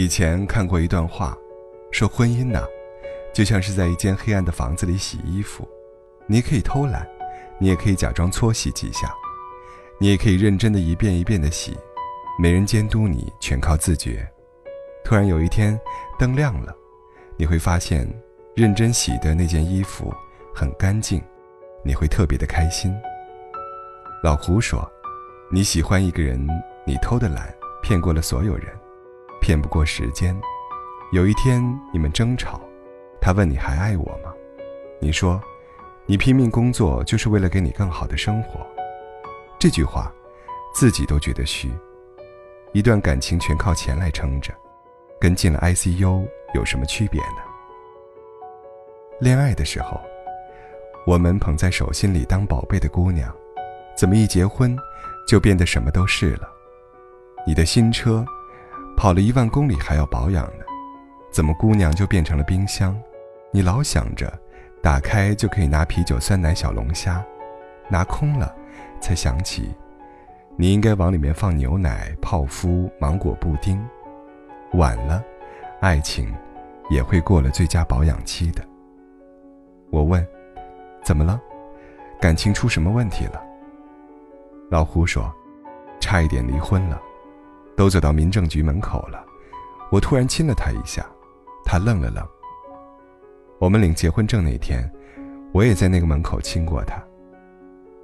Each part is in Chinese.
以前看过一段话，说婚姻呐，就像是在一间黑暗的房子里洗衣服，你可以偷懒，你也可以假装搓洗几下，你也可以认真的一遍一遍的洗，没人监督你，全靠自觉。突然有一天，灯亮了，你会发现，认真洗的那件衣服很干净，你会特别的开心。老胡说：“你喜欢一个人，你偷的懒，骗过了所有人。”骗不过时间，有一天你们争吵，他问你还爱我吗？你说，你拼命工作就是为了给你更好的生活。这句话，自己都觉得虚。一段感情全靠钱来撑着，跟进了 ICU 有什么区别呢？恋爱的时候，我们捧在手心里当宝贝的姑娘，怎么一结婚，就变得什么都是了？你的新车。跑了一万公里还要保养呢，怎么姑娘就变成了冰箱？你老想着，打开就可以拿啤酒、酸奶、小龙虾，拿空了，才想起，你应该往里面放牛奶、泡芙、芒果布丁。晚了，爱情也会过了最佳保养期的。我问，怎么了？感情出什么问题了？老胡说，差一点离婚了。都走到民政局门口了，我突然亲了他一下，他愣了愣。我们领结婚证那天，我也在那个门口亲过他。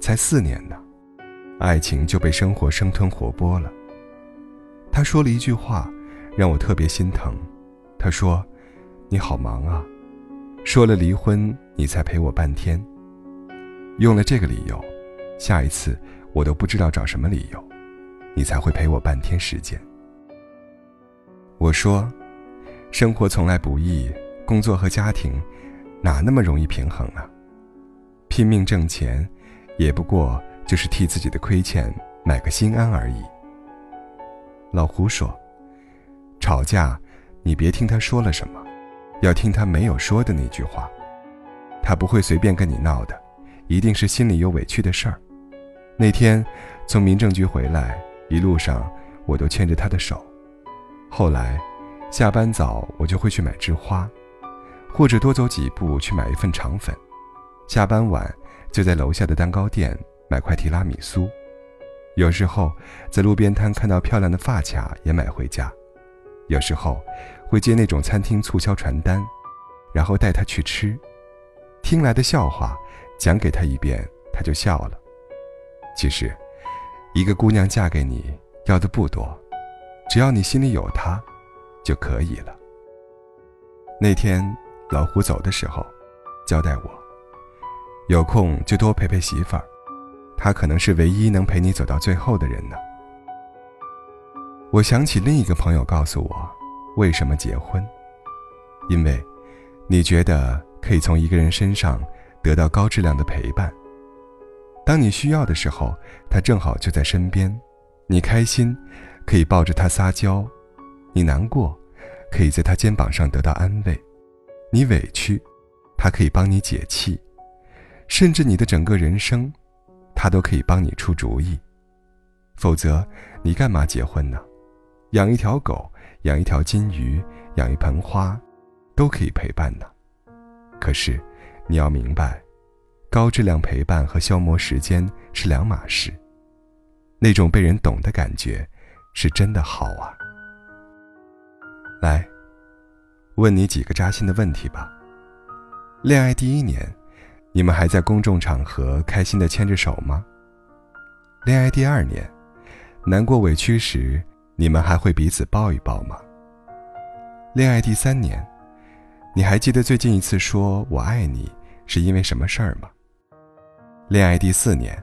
才四年呢，爱情就被生活生吞活剥了。他说了一句话，让我特别心疼。他说：“你好忙啊，说了离婚你才陪我半天。”用了这个理由，下一次我都不知道找什么理由。你才会陪我半天时间。我说，生活从来不易，工作和家庭哪那么容易平衡啊？拼命挣钱，也不过就是替自己的亏欠买个心安而已。老胡说，吵架你别听他说了什么，要听他没有说的那句话。他不会随便跟你闹的，一定是心里有委屈的事儿。那天从民政局回来。一路上，我都牵着他的手。后来，下班早我就会去买枝花，或者多走几步去买一份肠粉。下班晚就在楼下的蛋糕店买块提拉米苏。有时候在路边摊看到漂亮的发卡也买回家。有时候会接那种餐厅促销传单，然后带他去吃。听来的笑话讲给他一遍，他就笑了。其实。一个姑娘嫁给你要的不多，只要你心里有她，就可以了。那天老胡走的时候，交代我，有空就多陪陪媳妇儿，她可能是唯一能陪你走到最后的人呢。我想起另一个朋友告诉我，为什么结婚？因为，你觉得可以从一个人身上得到高质量的陪伴。当你需要的时候，他正好就在身边。你开心，可以抱着他撒娇；你难过，可以在他肩膀上得到安慰；你委屈，他可以帮你解气；甚至你的整个人生，他都可以帮你出主意。否则，你干嘛结婚呢？养一条狗，养一条金鱼，养一盆花，都可以陪伴呢。可是，你要明白。高质量陪伴和消磨时间是两码事，那种被人懂的感觉，是真的好啊。来，问你几个扎心的问题吧。恋爱第一年，你们还在公众场合开心的牵着手吗？恋爱第二年，难过委屈时，你们还会彼此抱一抱吗？恋爱第三年，你还记得最近一次说我爱你是因为什么事儿吗？恋爱第四年，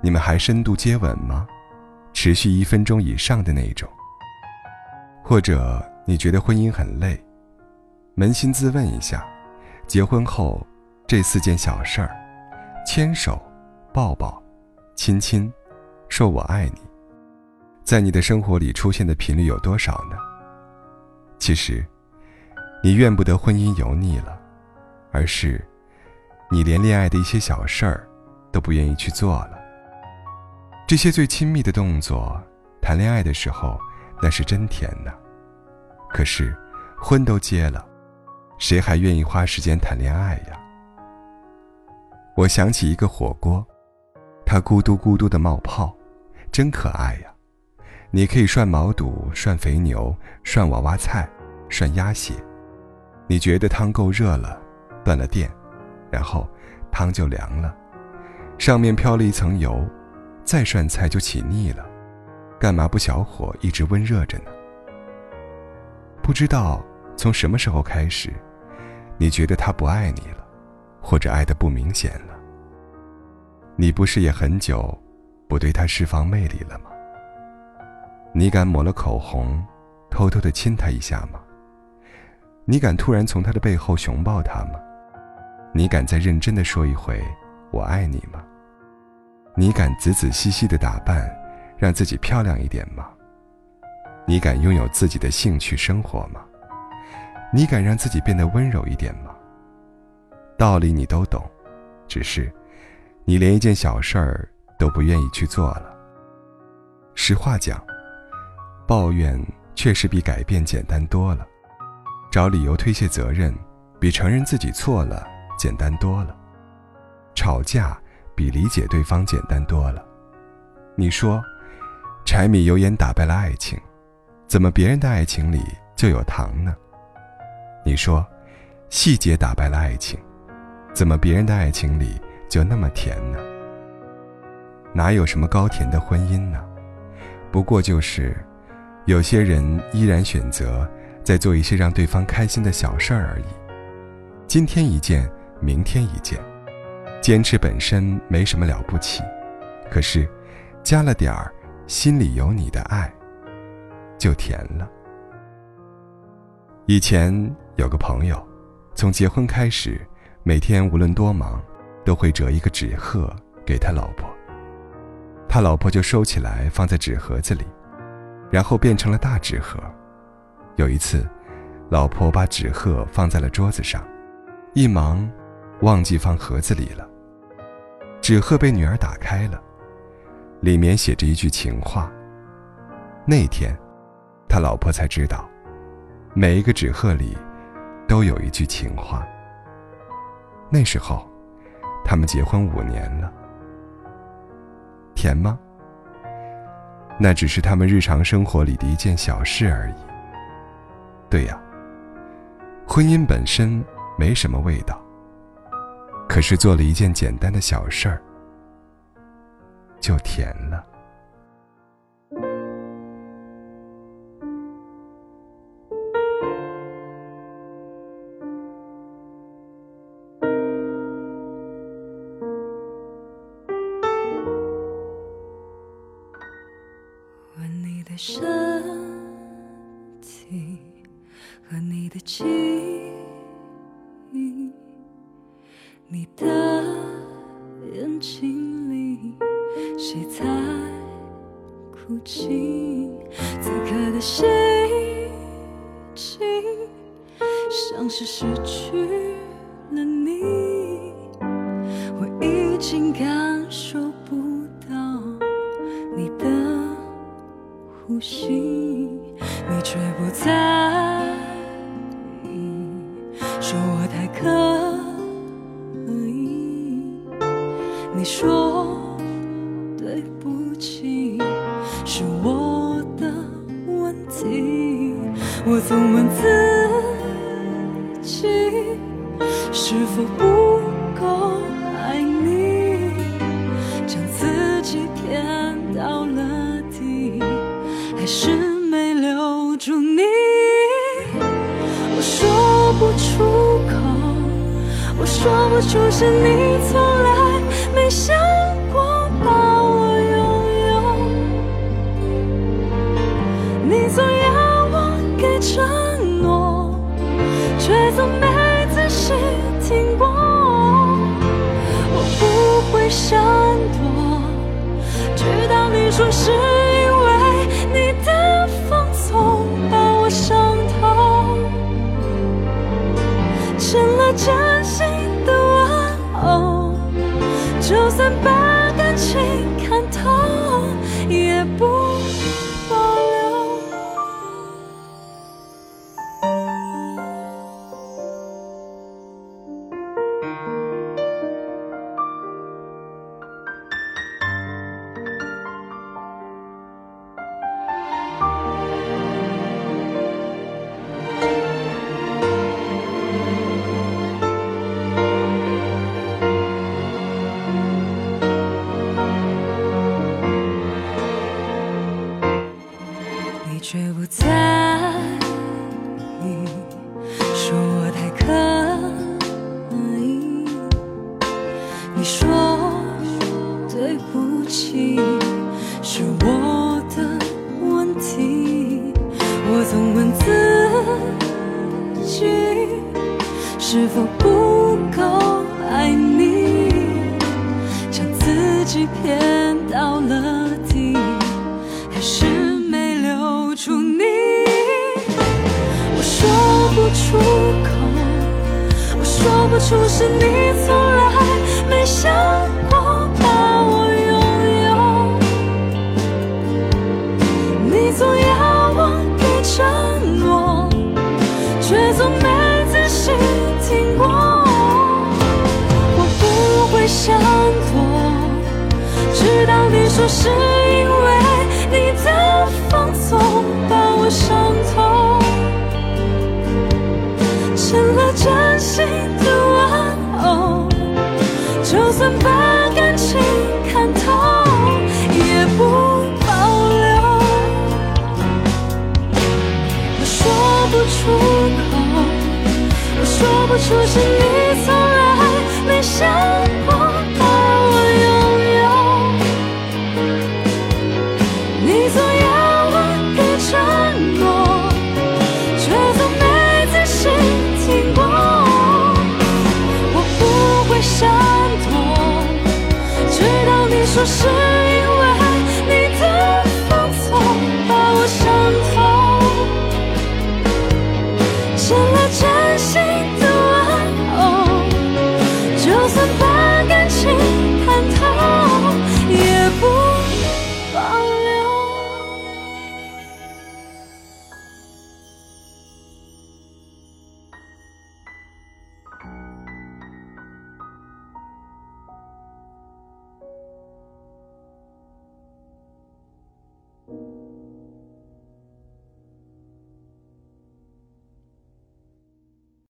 你们还深度接吻吗？持续一分钟以上的那一种。或者你觉得婚姻很累，扪心自问一下，结婚后这四件小事儿——牵手、抱抱、亲亲、说我爱你，在你的生活里出现的频率有多少呢？其实，你怨不得婚姻油腻了，而是你连恋爱的一些小事儿。都不愿意去做了。这些最亲密的动作，谈恋爱的时候那是真甜呐。可是，婚都结了，谁还愿意花时间谈恋爱呀？我想起一个火锅，它咕嘟咕嘟的冒泡，真可爱呀！你可以涮毛肚、涮肥牛、涮娃娃菜、涮鸭血。你觉得汤够热了，断了电，然后汤就凉了，上面飘了一层油，再涮菜就起腻了。干嘛不小火一直温热着呢？不知道从什么时候开始，你觉得他不爱你了，或者爱的不明显了。你不是也很久不对他释放魅力了吗？你敢抹了口红，偷偷的亲他一下吗？你敢突然从他的背后熊抱他吗？你敢再认真的说一回“我爱你”吗？你敢仔仔细细的打扮？让自己漂亮一点吗？你敢拥有自己的兴趣生活吗？你敢让自己变得温柔一点吗？道理你都懂，只是你连一件小事儿都不愿意去做了。实话讲，抱怨确实比改变简单多了，找理由推卸责任比承认自己错了简单多了，吵架比理解对方简单多了。你说？柴米油盐打败了爱情，怎么别人的爱情里就有糖呢？你说，细节打败了爱情，怎么别人的爱情里就那么甜呢？哪有什么高甜的婚姻呢？不过就是，有些人依然选择在做一些让对方开心的小事儿而已。今天一件，明天一件，坚持本身没什么了不起，可是，加了点儿。心里有你的爱，就甜了。以前有个朋友，从结婚开始，每天无论多忙，都会折一个纸鹤给他老婆。他老婆就收起来放在纸盒子里，然后变成了大纸盒。有一次，老婆把纸鹤放在了桌子上，一忙忘记放盒子里了。纸鹤被女儿打开了。里面写着一句情话。那天，他老婆才知道，每一个纸鹤里都有一句情话。那时候，他们结婚五年了。甜吗？那只是他们日常生活里的一件小事而已。对呀，婚姻本身没什么味道，可是做了一件简单的小事儿。就甜了。问你的身心里。谁在哭泣？此刻的心情，像是失去了你。我已经感受不到你的呼吸，你却不在意，说我太可你说对不起，是。我的问题。我总问自己，是否不够爱你，将自己骗到了底，还是没留住你？我说不出口，我说不出是你从微笑。是否不够爱你，将自己骗到了底，还是没留住你。我说不出口，我说不出是你从来没想是因为你的放纵把我伤透，成了真心的玩偶。就算是